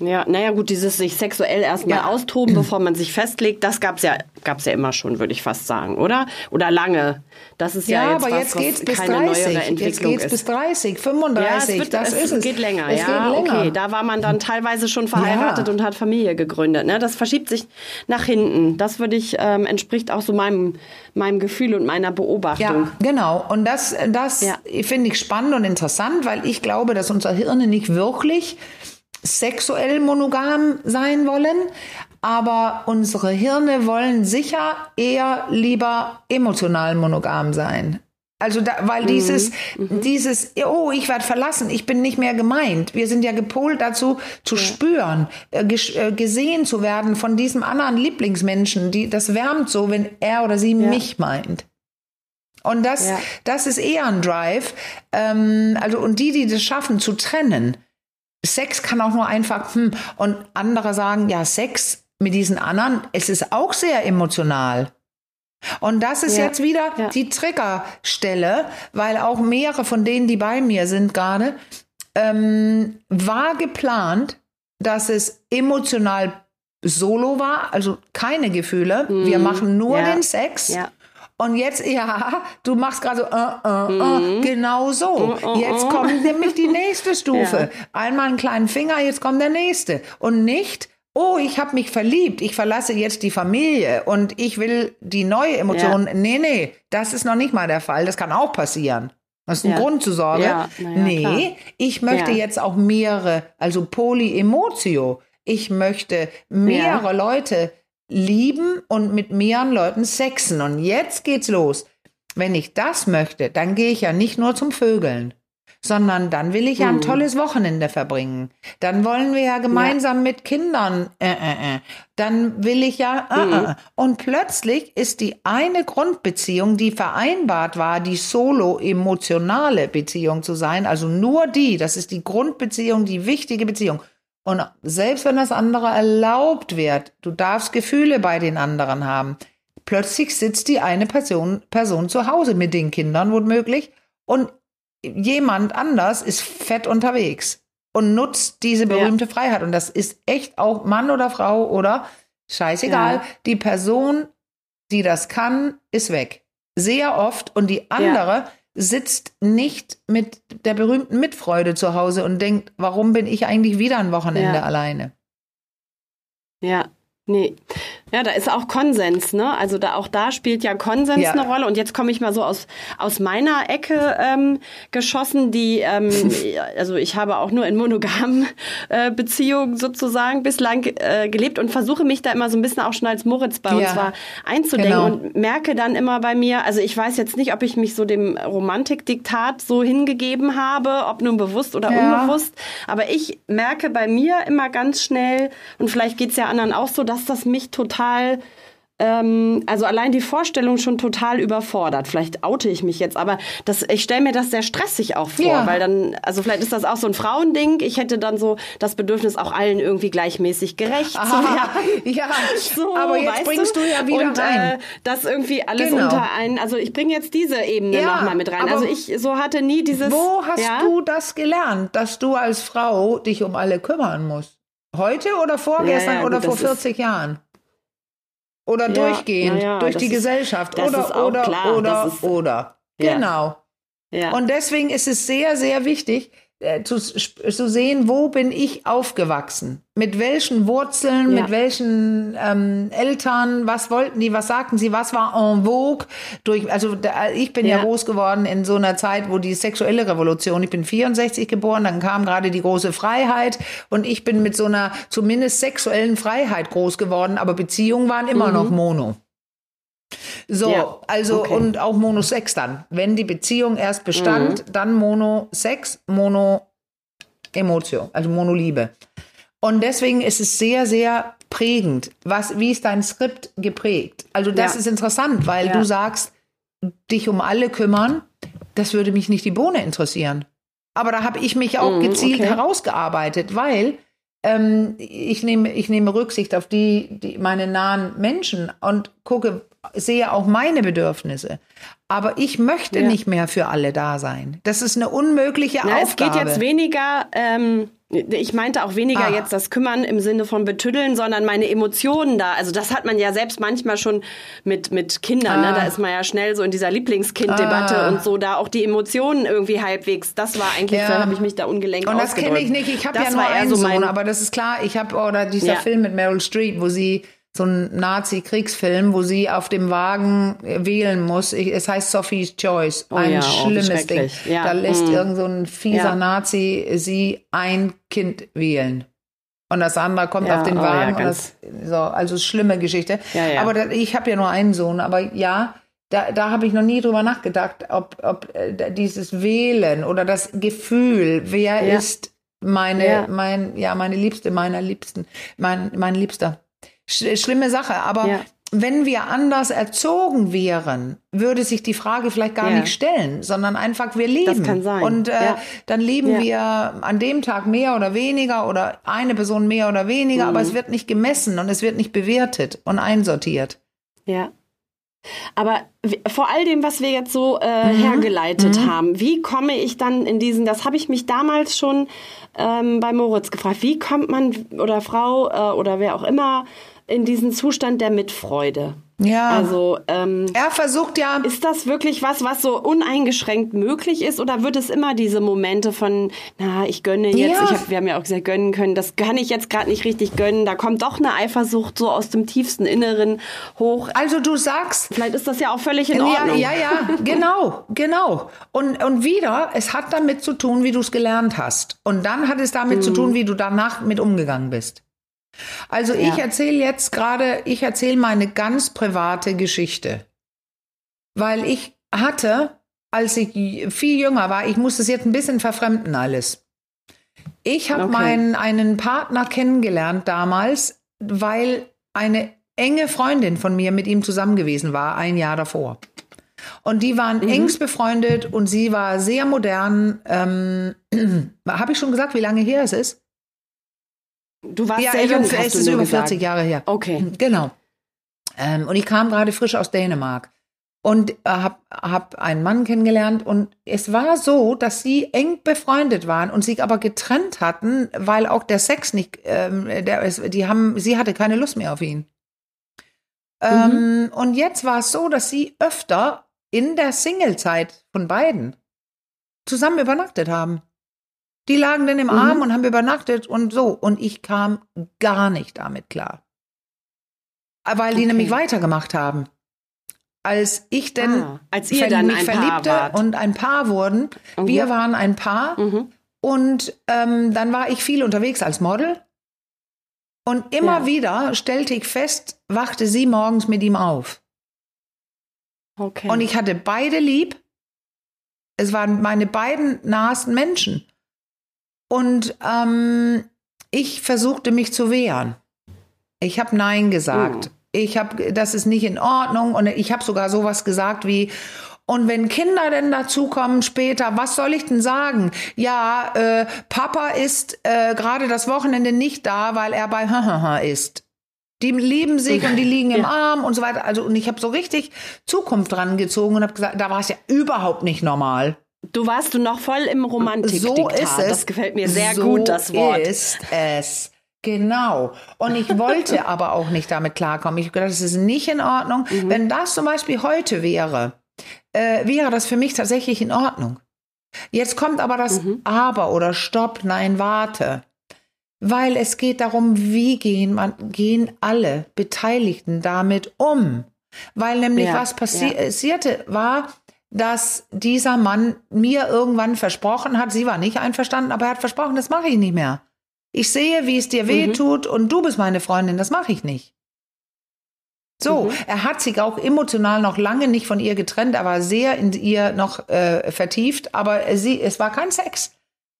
Ja, naja gut, dieses sich sexuell erstmal Ja. austoben, bevor man sich festlegt, das gab's ja, gab's ja immer schon, würde ich fast sagen, oder? Oder lange. Das ist ja, Ja, jetzt aber was, jetzt geht's bis keine 30. neuere Jetzt geht's ist. bis 30, ja, 35. es, wird, das es ist es. geht länger, es ja. geht länger. Okay, da war man dann teilweise schon verheiratet Ja. und hat Familie gegründet. Ne? Das verschiebt sich nach hinten. Das würde ich, ähm, entspricht auch so meinem, meinem Gefühl und meiner Beobachtung. Ja, genau. Und das, das Ja. finde ich spannend und interessant, weil ich glaube, dass unsere Hirne nicht wirklich sexuell monogam sein wollen, aber unsere Hirne wollen sicher eher lieber emotional monogam sein. Also da, weil dieses, dieses, oh, ich werde verlassen, ich bin nicht mehr gemeint. Wir sind ja gepolt dazu, zu spüren, äh, äh, gesehen zu werden von diesem anderen Lieblingsmenschen. Die, das wärmt so, wenn er oder sie mich meint. Und das, Ja. das ist eher ein Drive. Ähm, also, und die, die das schaffen, zu trennen. Sex kann auch nur einfach, hm, und andere sagen, ja, Sex mit diesen anderen, es ist auch sehr emotional. Und das ist Ja. jetzt wieder Ja. die Triggerstelle, weil auch mehrere von denen, die bei mir sind gerade, ähm, war geplant, dass es emotional solo war, also keine Gefühle. Wir machen nur Mhm. Ja. den Sex. Ja. Und jetzt, ja, du machst gerade so, äh, äh, äh, genau so. Oh, Jetzt kommt nämlich die nächste Stufe. Einmal einen kleinen Finger, jetzt kommt der nächste. Und nicht, oh, ich habe mich verliebt, ich verlasse jetzt die Familie und ich will die neue Emotion. Nee, nee, das ist noch nicht mal der Fall. Das kann auch passieren. Das ist ein Ja. Grund zur Sorge. Ja, ja, nee, klar. ich möchte Ja. jetzt auch mehrere, also Polyemotio. Ich möchte mehrere Leute lieben und mit mehreren Leuten sexen. Und jetzt geht's los. Wenn ich das möchte, dann gehe ich ja nicht nur zum Vögeln, sondern dann will ich ja ein tolles Wochenende verbringen. Dann wollen wir ja gemeinsam mit Kindern, äh, äh, äh. dann will ich ja, äh, äh. und plötzlich ist die eine Grundbeziehung, die vereinbart war, die solo-emotionale Beziehung zu sein, also nur die, das ist die Grundbeziehung, die wichtige Beziehung. Und selbst wenn das andere erlaubt wird, du darfst Gefühle bei den anderen haben. Plötzlich sitzt die eine Person, Person zu Hause mit den Kindern womöglich und jemand anders ist fett unterwegs und nutzt diese berühmte Freiheit. Und das ist echt auch Mann oder Frau oder scheißegal. Ja. Die Person, die das kann, ist weg. Sehr oft. Und die andere sitzt nicht mit der berühmten Mitfreude zu Hause und denkt, warum bin ich eigentlich wieder ein Wochenende Ja. alleine? Ja, nee. Ja, da ist auch Konsens, ne? Also da auch da spielt ja Konsens Ja. eine Rolle. Und jetzt komme ich mal so aus aus meiner Ecke ähm, geschossen, die ähm, also ich habe auch nur in monogamen äh, Beziehungen sozusagen bislang äh, gelebt und versuche mich da immer so ein bisschen auch schon als Moritz bei uns Ja. war einzudenken Genau. und merke dann immer bei mir, also ich weiß jetzt nicht, ob ich mich so dem Romantikdiktat so hingegeben habe, ob nun bewusst oder Ja. unbewusst, aber ich merke bei mir immer ganz schnell, und vielleicht geht's ja anderen auch so, dass das mich total, ähm, also allein die Vorstellung schon total überfordert. Vielleicht oute ich mich jetzt, aber das, ich stelle mir das sehr stressig auch vor, Ja. weil dann, also vielleicht ist das auch so ein Frauending. Ich hätte dann so das Bedürfnis, auch allen irgendwie gleichmäßig gerecht zu werden. ja, So, aber jetzt bringst du, ja wieder und, rein. Äh, das irgendwie alles Genau. unter einen, also ich bringe jetzt diese Ebene Ja, nochmal mit rein. Also ich so hatte nie dieses. Wo hast ja? du das gelernt, dass du als Frau dich um alle kümmern musst? Heute oder vorgestern Ja, ja, oder gut, vor das ist- 40 Jahren? Oder Ja, durchgehend, ja, ja, durch die ist- Gesellschaft. oder, oder, klar, oder, ist- oder. Genau. Und deswegen ist es sehr, sehr wichtig, äh, zu, zu sehen, wo bin ich aufgewachsen? Mit welchen Wurzeln, Ja. mit welchen ähm, Eltern, was wollten die, was sagten sie, was war en vogue? Durch, also da, ich bin ja. Ja. groß geworden in so einer Zeit, wo die sexuelle Revolution, ich bin 64 geboren, dann kam gerade die große Freiheit und ich bin mit so einer zumindest sexuellen Freiheit groß geworden, aber Beziehungen waren immer noch Mono. So, Ja, also okay. und auch Monosex dann. Wenn die Beziehung erst bestand, Mhm. dann Monosex, Mono-Emotio, also Monoliebe. Und deswegen ist es sehr, sehr prägend. Was, wie ist dein Skript geprägt? Also das Ja. ist interessant, weil Ja. du sagst, dich um alle kümmern, das würde mich nicht die Bohne interessieren. Aber da habe ich mich auch Mhm, gezielt okay. herausgearbeitet, weil ähm, ich, nehme, ich nehme Rücksicht auf die, die meine nahen Menschen und gucke, sehe auch meine Bedürfnisse. Aber ich möchte Ja. nicht mehr für alle da sein. Das ist eine unmögliche Na, es Aufgabe. geht jetzt weniger, ähm, ich meinte auch weniger Ah. jetzt das Kümmern im Sinne von betüddeln, sondern meine Emotionen da. Also das hat man ja selbst manchmal schon mit, mit Kindern. Ah. Ne? Da ist man ja schnell so in dieser Lieblingskind-Debatte Ah. und so, da auch die Emotionen irgendwie halbwegs. Das war eigentlich, Ja. da habe ich mich da ungelenkt Und das kenne ich nicht. Ich habe ja nur einen so Sohn, mein- aber das ist klar. Ich habe oder dieser Ja. Film mit Meryl Streep, wo sie so ein Nazi-Kriegsfilm, wo sie auf dem Wagen äh, wählen muss. Ich, es heißt Sophie's Choice. Oh ein ja, oh, schlimmes Ding. schrecklich. Ja, Da lässt mm. irgend so ein fieser Ja. Nazi sie ein Kind wählen. Und das andere kommt auf den oh Wagen. das, so, also schlimme Geschichte. Aber da, ich habe ja nur einen Sohn. Aber ja, da, da habe ich noch nie drüber nachgedacht, ob, ob äh, dieses Wählen oder das Gefühl, wer ist meine, Ja. mein, ja, meine Liebste, meiner Liebsten, mein, mein Liebster. Sch schlimme Sache, aber Ja. wenn wir anders erzogen wären, würde sich die Frage vielleicht gar Ja. nicht stellen, sondern einfach wir leben. Das kann sein. Und äh, Ja. dann leben wir an dem Tag mehr oder weniger oder eine Person mehr oder weniger, Mhm. aber es wird nicht gemessen und es wird nicht bewertet und einsortiert. Ja. Aber vor all dem, was wir jetzt so äh, Mhm. hergeleitet haben, wie komme ich dann in diesen, das habe ich mich damals schon ähm, bei Moritz gefragt, wie kommt man oder Frau äh, oder wer auch immer in diesen Zustand der Mitfreude? Ja. Also ähm, er versucht ja, ist das wirklich was, was so uneingeschränkt möglich ist oder wird es immer diese Momente von, na, ich gönne jetzt, Ja. ich hab, wir haben ja auch gesagt, gönnen können, das kann ich jetzt gerade nicht richtig gönnen, da kommt doch eine Eifersucht so aus dem tiefsten Inneren hoch. also du sagst, Vielleicht ist das ja auch völlig in Ja, Ordnung. ja, ja, genau, genau. Und, und wieder, es hat damit zu tun, wie du es gelernt hast. Und dann hat es damit zu tun, wie du danach mit umgegangen bist. Also ich Ja. erzähle jetzt gerade, ich erzähle meine ganz private Geschichte. Weil ich hatte, als ich viel jünger war, ich muss es jetzt ein bisschen verfremden alles. Ich habe Okay. meinen einen Partner kennengelernt damals, weil eine enge Freundin von mir mit ihm zusammen gewesen war, ein Jahr davor. Und die waren Mhm. engst befreundet und sie war sehr modern. Ähm, habe ich schon gesagt, wie lange her es ist? Du warst ja, sehr jung, es hast du ist über gesagt. 40 Jahre her. Okay. Genau. Ähm, und ich kam gerade frisch aus Dänemark und äh, habe hab einen Mann kennengelernt und es war so, dass sie eng befreundet waren und sich aber getrennt hatten, weil auch der Sex nicht, ähm, der, es, die haben, sie hatte keine Lust mehr auf ihn. Ähm, und jetzt war es so, dass sie öfter in der Singlezeit von beiden zusammen übernachtet haben. Die lagen dann im Mhm. Arm und haben übernachtet und so. Und ich kam gar nicht damit klar. weil die Okay. nämlich weitergemacht haben. Als ich denn Ah, als ihr dann mich verliebte und ein Paar wurden, wir waren ein Paar Mhm. und ähm, dann war ich viel unterwegs als Model. Und immer Ja. wieder stellte ich fest, wachte sie morgens mit ihm auf. Okay. Und ich hatte beide lieb. Es waren meine beiden nahesten Menschen. Und ähm, ich versuchte mich zu wehren. Ich habe Nein gesagt. Mhm. Ich habe, das ist nicht in Ordnung. Und ich habe sogar sowas gesagt wie, und wenn Kinder denn dazukommen später, was soll ich denn sagen? Ja, äh, Papa ist äh, gerade das Wochenende nicht da, weil er bei Hahaha ist. Die lieben sich und die liegen im Ja. Arm und so weiter. Also und ich habe so richtig Zukunft dran gezogen und habe gesagt, da war es ja überhaupt nicht normal. Du warst du noch voll im Romantik. So ist es. Das gefällt mir sehr so gut, das Wort. ist es. Genau. Und ich wollte aber auch nicht damit klarkommen. Ich habe gedacht, das ist nicht in Ordnung. Mhm. Wenn das zum Beispiel heute wäre, äh, wäre das für mich tatsächlich in Ordnung. Jetzt kommt aber das Mhm. Aber oder Stopp, nein, warte. Weil es geht darum, wie gehen, man, gehen alle Beteiligten damit um. Weil nämlich Ja, was passi ja. passierte war, dass dieser Mann mir irgendwann versprochen hat, sie war nicht einverstanden, aber er hat versprochen, das mache ich nicht mehr. Ich sehe, wie es dir Mhm. weh tut und du bist meine Freundin, das mache ich nicht. So, Mhm. er hat sich auch emotional noch lange nicht von ihr getrennt, er war sehr in ihr noch äh, vertieft, aber sie, es war kein Sex.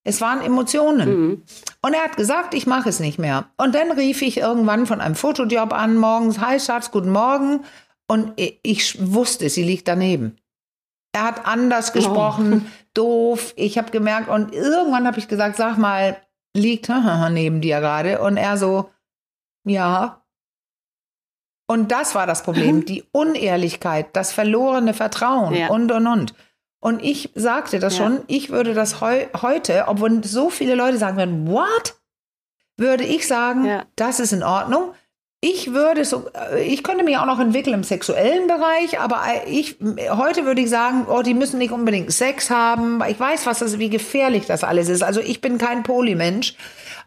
Es waren Emotionen. Mhm. Und er hat gesagt, ich mache es nicht mehr. Und dann rief ich irgendwann von einem Fotojob an, morgens, hi Schatz, guten Morgen. Und ich, ich wusste, sie liegt daneben. Er hat anders gesprochen, doof. Ich habe gemerkt und irgendwann habe ich gesagt, sag mal, liegt neben dir gerade? Und er so, ja. Und das war das Problem, die Unehrlichkeit, das verlorene Vertrauen Ja. und, und, und. Und ich sagte das Ja. schon, ich würde das heu heute, obwohl so viele Leute sagen würden, what? Würde ich sagen, Ja. das ist in Ordnung. Ich würde so, äh, ich könnte mich auch noch entwickeln im sexuellen Bereich, aber äh, ich, heute würde ich sagen, oh, die müssen nicht unbedingt Sex haben. Ich weiß, was das, wie gefährlich das alles ist. Also ich bin kein Polymensch,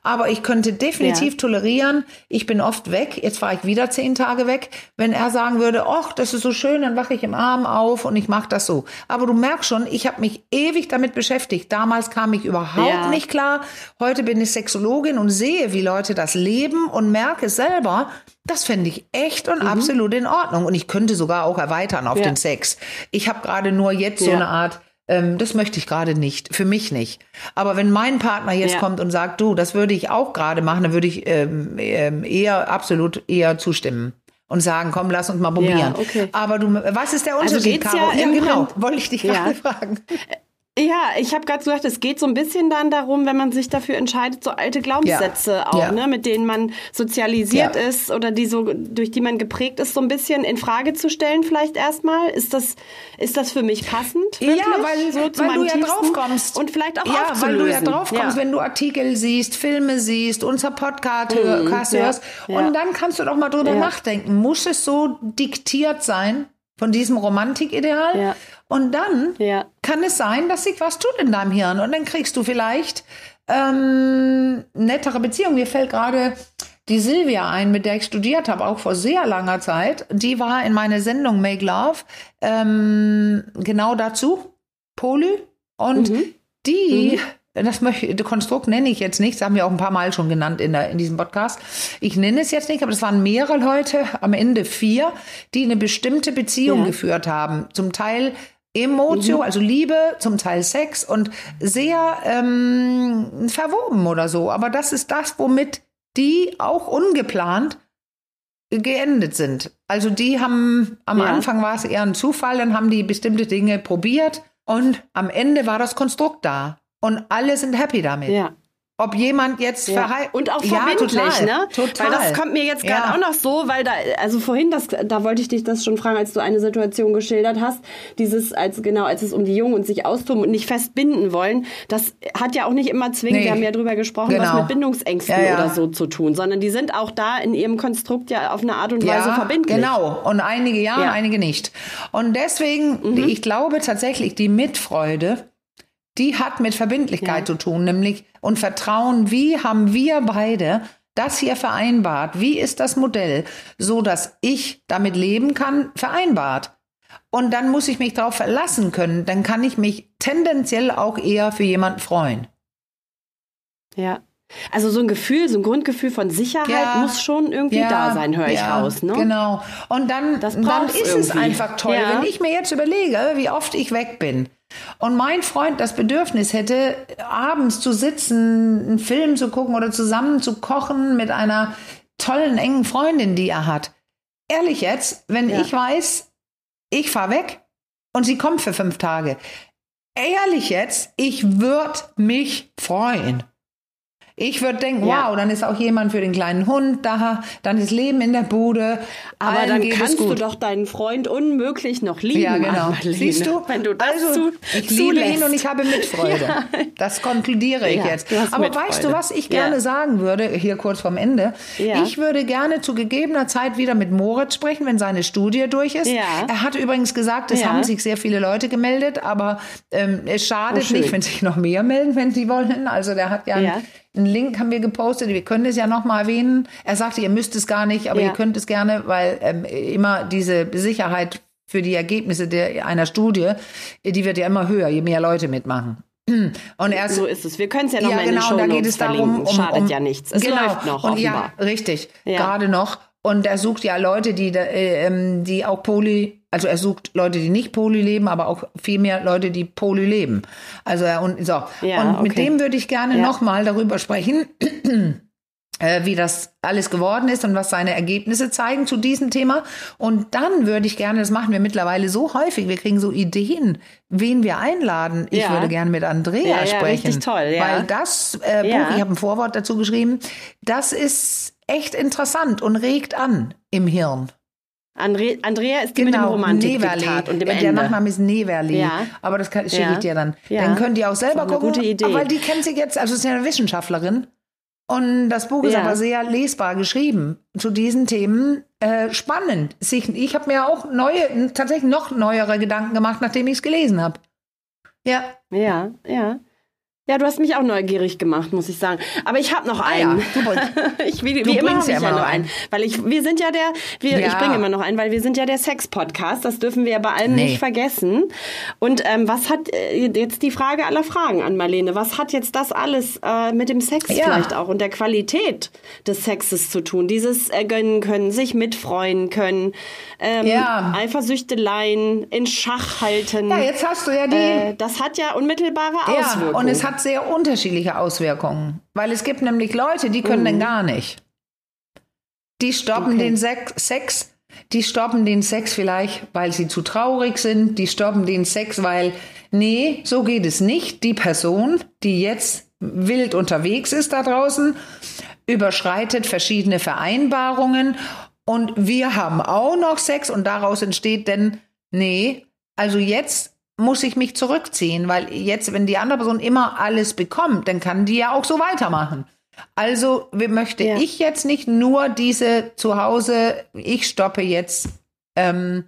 aber ich könnte definitiv Ja. tolerieren. Ich bin oft weg. Jetzt fahre ich wieder zehn Tage weg. Wenn er sagen würde, ach, das ist so schön, dann wache ich im Arm auf und ich mache das so. Aber du merkst schon, ich habe mich ewig damit beschäftigt. Damals kam ich überhaupt Ja. nicht klar. Heute bin ich Sexologin und sehe, wie Leute das leben und merke selber, das fände ich echt und absolut in Ordnung. Und ich könnte sogar auch erweitern auf Mhm. Ja. den Sex. Ich habe gerade nur jetzt so eine Art, ähm, das möchte ich gerade nicht, für mich nicht. Aber wenn mein Partner jetzt Ja. kommt und sagt, du, das würde ich auch gerade machen, dann würde ich ähm, ähm, eher absolut eher zustimmen. Und sagen, komm, lass uns mal probieren. okay. Aber du, was ist der Unterschied, geht's Caro? ja genau, wollte ich dich Ja. gerade fragen. Ja, ich habe gerade gesagt, es geht so ein bisschen dann darum, wenn man sich dafür entscheidet, so alte Glaubenssätze Ja. auch, Ja. ne, mit denen man sozialisiert Ja. ist oder die so durch die man geprägt ist, so ein bisschen in Frage zu stellen, vielleicht erstmal. Ist das ist das für mich passend? Wirklich? Ja, weil, so zu weil du ja Tiefsten? drauf kommst. und vielleicht auch Ja, weil du ja aufzulösen. drauf kommst, Ja. wenn du Artikel siehst, Filme siehst, unser Podcast Mhm. hörst. Und dann kannst du doch mal drüber nachdenken. Muss es so diktiert sein von diesem Romantikideal? Ja. Und dann Ja. kann es sein, dass sich was tut in deinem Hirn. Und dann kriegst du vielleicht ähm, nettere Beziehungen. Mir fällt gerade die Silvia ein, mit der ich studiert habe, auch vor sehr langer Zeit. Die war in meiner Sendung Make Love ähm, genau dazu, Poly. Und Mhm. die, das möchte, das Konstrukt nenne ich jetzt nicht, das haben wir auch ein paar Mal schon genannt in, der, in diesem Podcast. Ich nenne es jetzt nicht, aber es waren mehrere Leute, am Ende vier, die eine bestimmte Beziehung Ja. geführt haben. Zum Teil Emotio, Mhm. also Liebe, zum Teil Sex und sehr ähm, verwoben oder so. Aber das ist das, womit die auch ungeplant geendet sind. Also die haben, am Ja. Anfang war es eher ein Zufall, dann haben die bestimmte Dinge probiert und am Ende war das Konstrukt da. Und alle sind happy damit. Ja. Ob jemand jetzt Ja. verheiratet Und auch ja, verbindlich, total, ne? Total. Weil das kommt mir jetzt gerade Ja. auch noch so, weil da, also vorhin, das, da wollte ich dich das schon fragen, als du eine Situation geschildert hast, dieses, als genau, als es um die Jungen und sich austoben und nicht festbinden wollen, das hat ja auch nicht immer zwingend, Nee. wir haben ja drüber gesprochen, was Genau. mit Bindungsängsten Ja, ja. oder so zu tun, sondern die sind auch da in ihrem Konstrukt ja auf eine Art und Weise verbindlich. Genau. Und einige ja, Ja. Mhm. einige nicht. Und deswegen, die- ich glaube tatsächlich, die Mitfreude, die hat mit Verbindlichkeit Ja. zu tun, nämlich und Vertrauen, wie haben wir beide das hier vereinbart? Wie ist das Modell, so dass ich damit leben kann, vereinbart? Und dann muss ich mich darauf verlassen können. Dann kann ich mich tendenziell auch eher für jemanden freuen. Ja. Also so ein Gefühl, so ein Grundgefühl von Sicherheit ja, muss schon irgendwie ja, da sein, höre ich ja, raus. Ne? Genau. Und dann, dann ist irgendwie. es einfach toll, wenn ich mir jetzt überlege, wie oft ich weg bin. Und mein Freund das Bedürfnis hätte, abends zu sitzen, einen Film zu gucken oder zusammen zu kochen mit einer tollen, engen Freundin, die er hat. Ehrlich jetzt, wenn ich weiß, ich fahre weg und sie kommt für fünf Tage. Ehrlich jetzt, ich würde mich freuen. Ich würde denken, ja. wow, dann ist auch jemand für den kleinen Hund da, dann ist Leben in der Bude. Aber dann kannst du doch deinen Freund unmöglich noch lieben. Ja, genau. Siehst du? Wenn du das also, zu, ich liebe ihn und ich habe Mitfreude. Ja. Das konkludiere ich ja, jetzt. Aber Mitfreude. weißt du, was ich gerne sagen würde, hier kurz vorm Ende? Ich würde gerne zu gegebener Zeit wieder mit Moritz sprechen, wenn seine Studie durch ist. Er hat übrigens gesagt, es haben sich sehr viele Leute gemeldet, aber ähm, es schadet oh, nicht, wenn sich noch mehr melden, wenn sie wollen. Also der hat ja, ja. Einen Link haben wir gepostet, wir können es ja nochmal erwähnen. Er sagte, ihr müsst es gar nicht, aber ja. ihr könnt es gerne, weil ähm, immer diese Sicherheit für die Ergebnisse der, einer Studie, die wird ja immer höher, je mehr Leute mitmachen. Und erst, so ist es. Wir können es ja noch ja, mal genau, in den da geht es darum, um, Schadet um, ja nichts. Es genau, läuft noch. Und ja, richtig, ja. gerade noch. Und er sucht ja Leute, die, äh, ähm, die auch poly, also er sucht Leute, die nicht poly leben, aber auch viel mehr Leute, die poly leben. Also und so. Ja, und mit okay. dem würde ich gerne ja. nochmal darüber sprechen, äh, wie das alles geworden ist und was seine Ergebnisse zeigen zu diesem Thema. Und dann würde ich gerne, das machen wir mittlerweile so häufig, wir kriegen so Ideen, wen wir einladen. Ich ja. würde gerne mit Andrea sprechen. Richtig toll, ja. Weil das äh, Buch, ich habe ein Vorwort dazu geschrieben, das ist echt interessant und regt an im Hirn. Andre, Andrea ist die genau, mit dem genau, Romantik-Diktat und dem Der Ende. Nachname ist Neverli. Ja. Aber das schicke ja. ich dir dann. Ja. Dann könnt ihr auch selber gucken. Gute Idee. Weil die kennt sich jetzt, also ist ja eine Wissenschaftlerin. Und das Buch ist aber sehr lesbar geschrieben zu diesen Themen. Äh, spannend. Ich habe mir auch neue, tatsächlich noch neuere Gedanken gemacht, nachdem ich es gelesen habe. Ja. Ja, ja. Ja, du hast mich auch neugierig gemacht, muss ich sagen. Aber ich habe noch einen. Ah, ja. ich, wie, wie immer habe ich ja noch einen. Weil ich, wir sind ja der, wir, ja. ich bringe immer noch einen, weil wir sind ja der Sex-Podcast. Das dürfen wir ja bei allem nee. nicht vergessen. Und ähm, was hat äh, jetzt die Frage aller Fragen an Marlene? Was hat jetzt das alles äh, mit dem Sex ja. vielleicht auch und der Qualität des Sexes zu tun? Dieses äh, gönnen können, sich mitfreuen können, ähm, ja. Eifersüchteleien in Schach halten. Ja, jetzt hast du ja die. Äh, das hat ja unmittelbare Auswirkungen. Hat sehr unterschiedliche Auswirkungen. Weil es gibt nämlich Leute, die können mhm. den gar nicht. Die stoppen okay. den Sex, die stoppen den Sex vielleicht, weil sie zu traurig sind. Die stoppen den Sex, weil, nee, so geht es nicht. Die Person, die jetzt wild unterwegs ist da draußen, überschreitet verschiedene Vereinbarungen und wir haben auch noch Sex und daraus entsteht denn, nee, also jetzt muss ich mich zurückziehen, weil jetzt, wenn die andere Person immer alles bekommt, dann kann die ja auch so weitermachen. Also möchte ja. ich jetzt nicht nur diese zu Hause, ich stoppe jetzt ähm,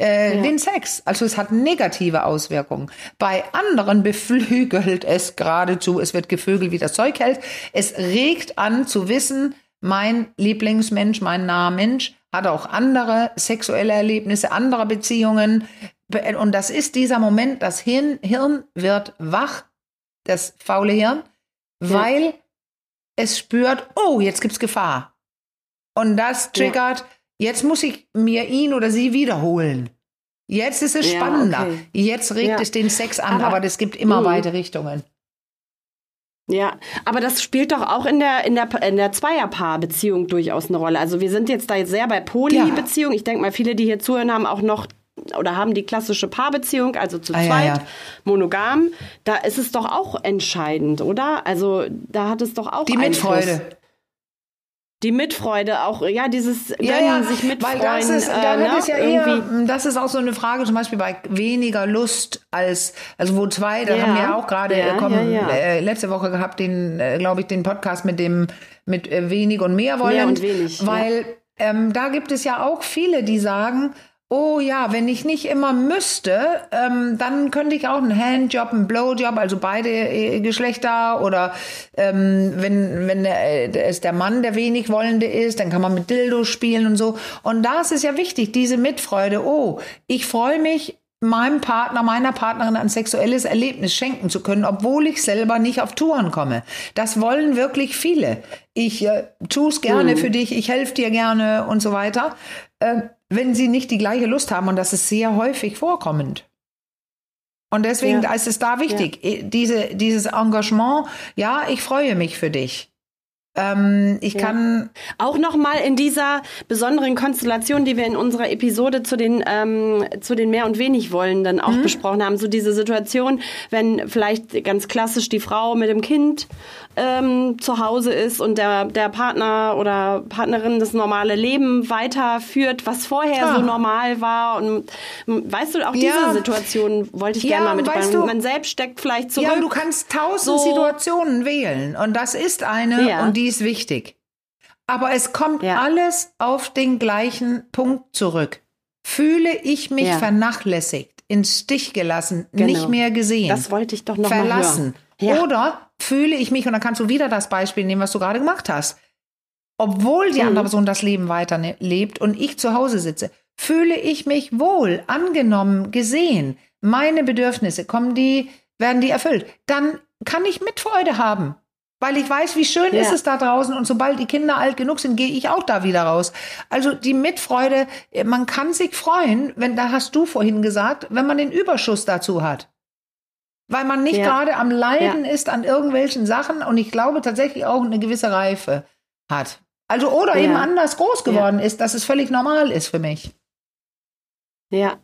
äh, ja. den Sex. Also es hat negative Auswirkungen. Bei anderen beflügelt es geradezu, es wird gevögelt, wie das Zeug hält. Es regt an zu wissen, mein Lieblingsmensch, mein naher Mensch hat auch andere sexuelle Erlebnisse, andere Beziehungen, und das ist dieser Moment, das Hirn, Hirn wird wach, das faule Hirn, weil ja. es spürt, oh, jetzt gibt's Gefahr. Und das triggert, ja. jetzt muss ich mir ihn oder sie wiederholen. Jetzt ist es spannender. Ja, okay. Jetzt regt es den Sex an, aber, aber das gibt immer mh. beide Richtungen. Ja, aber das spielt doch auch in der, in der, in der Zweierpaarbeziehung durchaus eine Rolle. Also wir sind jetzt da jetzt sehr bei Polybeziehung. Ich denke mal, viele, die hier zuhören, haben auch noch oder haben die klassische Paarbeziehung, also zu ah, zweit, ja, ja. monogam, da ist es doch auch entscheidend, oder? Also da hat es doch auch die Einfluss. Mitfreude. Die Mitfreude auch, ja, dieses Gönnen, ja, ja, sich mitfreuen. Weil das ist, da äh, ne, ja eher, das ist auch so eine Frage, zum Beispiel bei weniger Lust als, also wo zwei, da ja, haben wir auch gerade, ja, äh, letzte Woche gehabt, den, äh, glaube ich, den Podcast mit dem, mit äh, wenig und mehr wollen. Mehr und wenig. Weil ähm, da gibt es ja auch viele, die sagen, oh ja, wenn ich nicht immer müsste, ähm, dann könnte ich auch einen Handjob, einen Blowjob, also beide äh, Geschlechter oder ähm, wenn, wenn äh, es der Mann der wenig Wollende ist, dann kann man mit Dildo spielen und so. Und da ist es ja wichtig, diese Mitfreude, oh, ich freue mich, meinem Partner, meiner Partnerin ein sexuelles Erlebnis schenken zu können, obwohl ich selber nicht auf Touren komme. Das wollen wirklich viele. Ich äh, tue es gerne mhm. für dich, ich helfe dir gerne und so weiter. Äh, wenn sie nicht die gleiche Lust haben und das ist sehr häufig vorkommend. Und deswegen ja. ist es da wichtig, ja. diese, dieses Engagement, ja, ich freue mich für dich. Ähm, ich ja. kann auch noch mal in dieser besonderen Konstellation, die wir in unserer Episode zu den ähm, zu den mehr und wenig Wollenden auch mhm. besprochen haben, so diese Situation, wenn vielleicht ganz klassisch die Frau mit dem Kind ähm, zu Hause ist und der, der Partner oder Partnerin das normale Leben weiterführt, was vorher Klar. so normal war. Und weißt du, auch diese ja. Situation wollte ich ja, gerne mal mit weißt du, Man selbst steckt vielleicht zurück. Ja, du kannst tausend so. Situationen wählen und das ist eine ja. und die ist wichtig. Aber es kommt alles auf den gleichen Punkt zurück. Fühle ich mich vernachlässigt, ins Stich gelassen, genau. nicht mehr gesehen. Das wollte ich doch noch verlassen. Mal hören. Ja. Oder fühle ich mich, und dann kannst du wieder das Beispiel nehmen, was du gerade gemacht hast. Obwohl die mhm. andere Person das Leben weiter ne, und ich zu Hause sitze, fühle ich mich wohl, angenommen, gesehen. Meine Bedürfnisse, kommen die, werden die erfüllt. Dann kann ich Mitfreude haben. Weil ich weiß, wie schön ja. ist es da draußen und sobald die Kinder alt genug sind, gehe ich auch da wieder raus. Also die Mitfreude, man kann sich freuen, wenn, da hast du vorhin gesagt, wenn man den Überschuss dazu hat weil man nicht ja. gerade am Leiden ja. ist an irgendwelchen Sachen und ich glaube tatsächlich auch eine gewisse Reife hat. Also oder ja. eben anders groß geworden ist, dass es völlig normal ist für mich. Ja,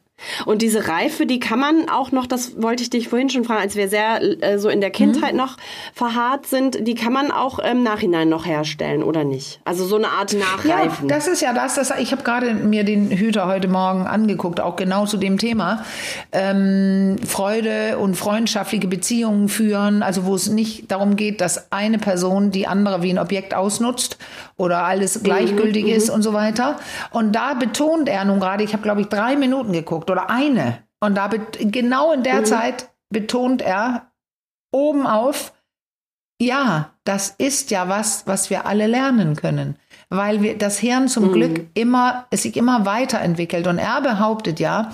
und diese Reife, die kann man auch noch, das wollte ich dich vorhin schon fragen, als wir sehr äh, so in der Kindheit mhm. noch verharrt sind, die kann man auch im Nachhinein noch herstellen, oder nicht? Also so eine Art Nachreifen. Ja, das ist ja das, das ich habe gerade mir den Hüter heute Morgen angeguckt, auch genau zu dem Thema. Ähm, Freude und freundschaftliche Beziehungen führen, also wo es nicht darum geht, dass eine Person die andere wie ein Objekt ausnutzt oder alles gleichgültig mhm, ist mhm. und so weiter. Und da betont er nun gerade, ich habe glaube ich drei Minuten geguckt oder eine. Und da genau in der mhm. Zeit betont er oben auf, ja, das ist ja was, was wir alle lernen können, weil wir das Hirn zum mhm. Glück immer, es sich immer weiterentwickelt. Und er behauptet ja,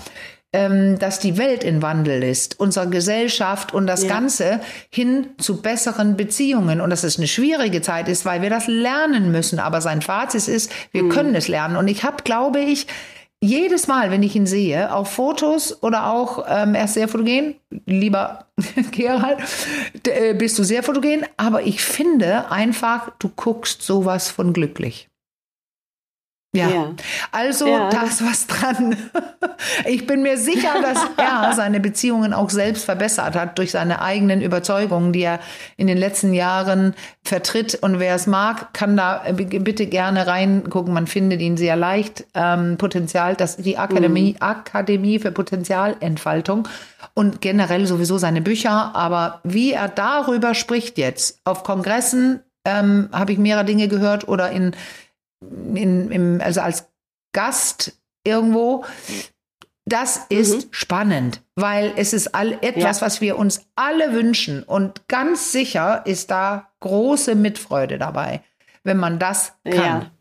ähm, dass die Welt in Wandel ist, unsere Gesellschaft und das ja. Ganze hin zu besseren Beziehungen. Und dass es eine schwierige Zeit ist, weil wir das lernen müssen. Aber sein Fazit ist, wir mhm. können es lernen. Und ich habe, glaube ich, jedes Mal, wenn ich ihn sehe, auf Fotos oder auch, ähm, er ist sehr fotogen, lieber Gerald, äh, bist du sehr fotogen, aber ich finde einfach, du guckst sowas von glücklich. Ja. ja. Also ja. da ist was dran. Ich bin mir sicher, dass er seine Beziehungen auch selbst verbessert hat durch seine eigenen Überzeugungen, die er in den letzten Jahren vertritt. Und wer es mag, kann da äh, bitte gerne reingucken. Man findet ihn sehr leicht. Ähm, Potenzial, das die Akademie, mhm. Akademie für Potenzialentfaltung und generell sowieso seine Bücher. Aber wie er darüber spricht jetzt auf Kongressen, ähm, habe ich mehrere Dinge gehört oder in in, im, also als Gast irgendwo. Das ist mhm. spannend, weil es ist all, etwas, ja. was wir uns alle wünschen. Und ganz sicher ist da große Mitfreude dabei, wenn man das kann. Ja.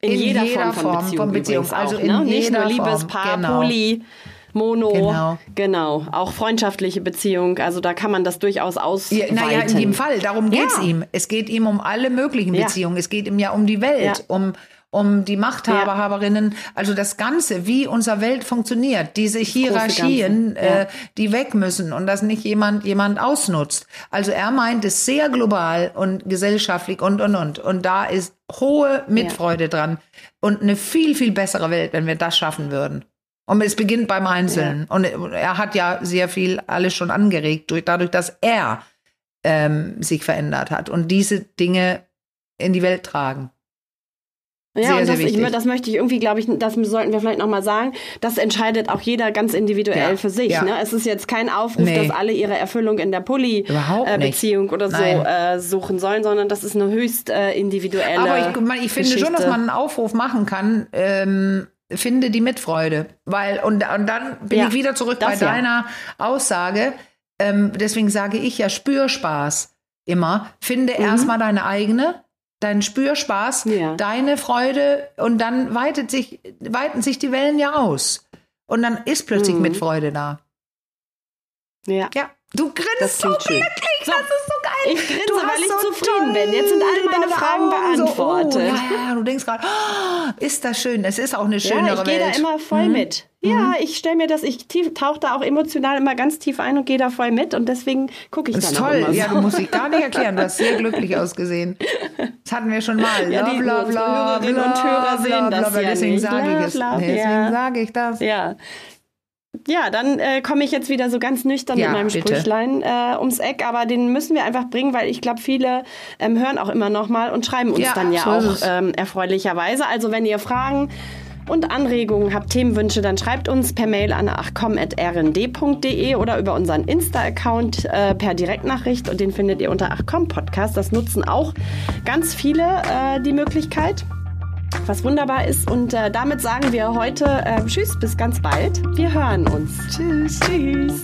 In, in, jeder, jeder Form, von Beziehung. Von Beziehung. Also auch, in ne? Nicht nur Liebespaar, genau. Poli. Mono, genau. genau. Auch freundschaftliche Beziehung, also da kann man das durchaus ausweiten. Ja, naja, in jedem Fall, darum geht es ja. ihm. Es geht ihm um alle möglichen Beziehungen. Ja. Es geht ihm ja um die Welt, um um die Machthaber, Haberinnen, also das Ganze, wie unsere Welt funktioniert, diese Hierarchien, äh, die weg müssen und dass nicht jemand jemand ausnutzt. Also er meint es sehr global und gesellschaftlich und und und und da ist hohe Mitfreude dran und eine viel viel bessere Welt, wenn wir das schaffen würden. Und es beginnt beim Einzelnen. Ja. Und er hat ja sehr viel alles schon angeregt, durch, dadurch, dass er ähm, sich verändert hat und diese Dinge in die Welt tragen. Ja, sehr, und das, ich, das möchte ich irgendwie, glaube ich, das sollten wir vielleicht nochmal sagen. Das entscheidet auch jeder ganz individuell ja, für sich. Ja. Ne? Es ist jetzt kein Aufruf, nee. dass alle ihre Erfüllung in der Pulli-Beziehung äh, oder so äh, suchen sollen, sondern das ist eine höchst äh, individuelle. Aber ich, ich finde Geschichte. schon, dass man einen Aufruf machen kann, ähm, finde die Mitfreude. Weil, und, und dann bin Ja, ich wieder zurück bei das ja. deiner Aussage. Ähm, deswegen sage ich ja Spürspaß immer. Finde erstmal deine eigene, deinen Spürspaß, Mhm. Ja. deine Freude und dann weitet sich, weiten sich die Wellen ja aus. Und dann ist plötzlich Mhm. Mitfreude da. Ja. Ja, du grinst so glücklich, das ist so. Ich grinse, Du weil ich so zufrieden bin. Jetzt sind alle meine deine Fragen Augen so, beantwortet. Oh, ja, ja, du denkst gerade, oh, ist das schön. Es ist auch eine schönere Ja, ich gehe da Welt. immer voll mit. Ja, ich stelle mir das, ich tauche da auch emotional immer ganz tief ein und gehe da voll mit und deswegen gucke ich Das dann ist auch toll. immer Ja, so. du musst dich gar nicht erklären. Du hast sehr glücklich ausgesehen. Das hatten wir schon mal. Ja, die- Hörerinnen und Hörer sehen das ja Deswegen sage ich es. Deswegen ja. sage ich das. Ja. Ja, dann äh, komme ich jetzt wieder so ganz nüchtern Ja, mit meinem bitte. Sprüchlein äh, ums Eck, aber den müssen wir einfach bringen, weil ich glaube, viele ähm, hören auch immer noch mal und schreiben uns Ja, dann ja so auch ähm, erfreulicherweise. Also wenn ihr Fragen und Anregungen habt, Themenwünsche, dann schreibt uns per Mail an achcom.rnd.de oder über unseren Insta-Account äh, per Direktnachricht und den findet ihr unter achcom Podcast. Das nutzen auch ganz viele äh, die Möglichkeit was wunderbar ist. Und äh, damit sagen wir heute äh, Tschüss, bis ganz bald. Wir hören uns. Tschüss. Tschüss.